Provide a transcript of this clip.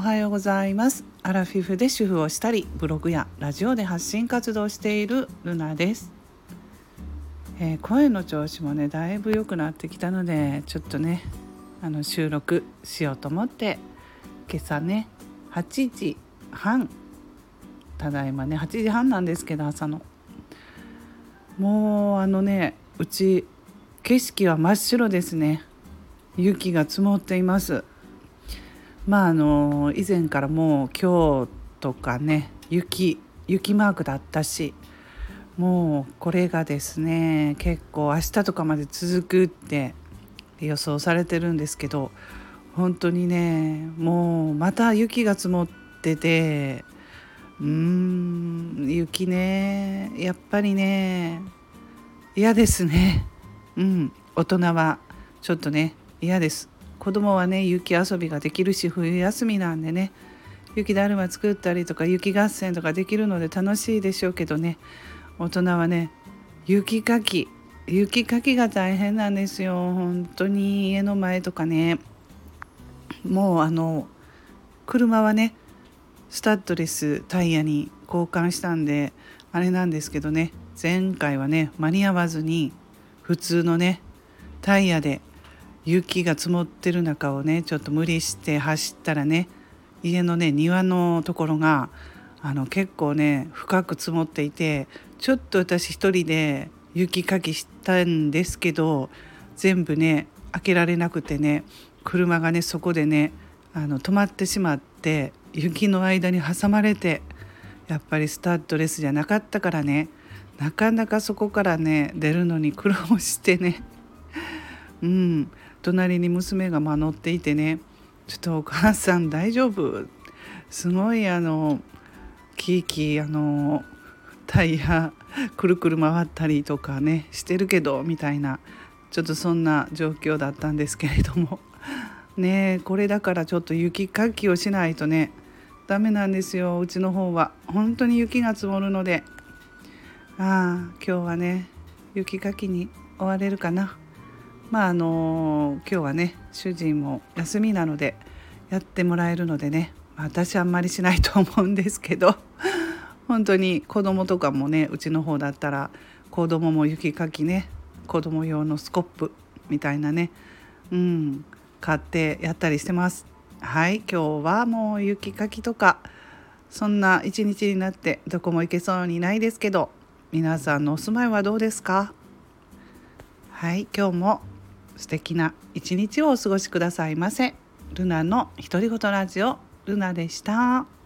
はようございます。アラフィフで主婦をしたりブログやラジオで発信活動しているルナです、えー、声の調子もねだいぶ良くなってきたのでちょっとねあの収録しようと思って今朝ね8時半ただいまね8時半なんですけど朝の。もうあのねうち景色は真っ白ですね。雪が積もっています。まああの以前からもう今日とかね雪雪マークだったしもうこれがですね結構明日とかまで続くって予想されてるんですけど本当にねもうまた雪が積もっててうーん雪ねやっぱりね嫌ですね。うん大人はちょっとね嫌です。子供はね雪遊びができるし冬休みなんでね雪だるま作ったりとか雪合戦とかできるので楽しいでしょうけどね大人はね雪かき雪かきが大変なんですよ。本当に家の前とかね。もうあの車はねスタッドレスタイヤに交換したんであれなんですけどね前回はね間に合わずに普通のねタイヤで雪が積もってる中をねちょっと無理して走ったらね家のね庭のところがあの結構ね深く積もっていてちょっと私一人で雪かきしたんですけど全部ね開けられなくてね車がねそこでねあの止まってしまって雪の間に挟まれてやっぱりスタッドレスじゃなかったからねなかなかそこからね出るのに苦労してねうん。隣に娘が乗っていてね「ちょっとお母さん大丈夫?」すごいあのキーキーあのタイヤくるくる回ったりとかねしてるけどみたいなちょっとそんな状況だったんですけれども。ねこれだからちょっと雪かきをしないとねダメなんですようちの方は。本当に雪が積もるので。ああ今日はね雪かきに追われるかな。まああの今日はね主人も休みなのでやってもらえるのでね私あんまりしないと思うんですけど 本当に子供とかもねうちの方だったら子供も雪かきね子供用のスコップみたいなねうん買ってやったりしてます。はい今日はもう雪かきとかそんな一日になってどこも行けそうにないですけど皆さんのお住まいはどうですか？はい今日も素敵な一日をお過ごしくださいませ。ルナの独り言ラジオルナでした。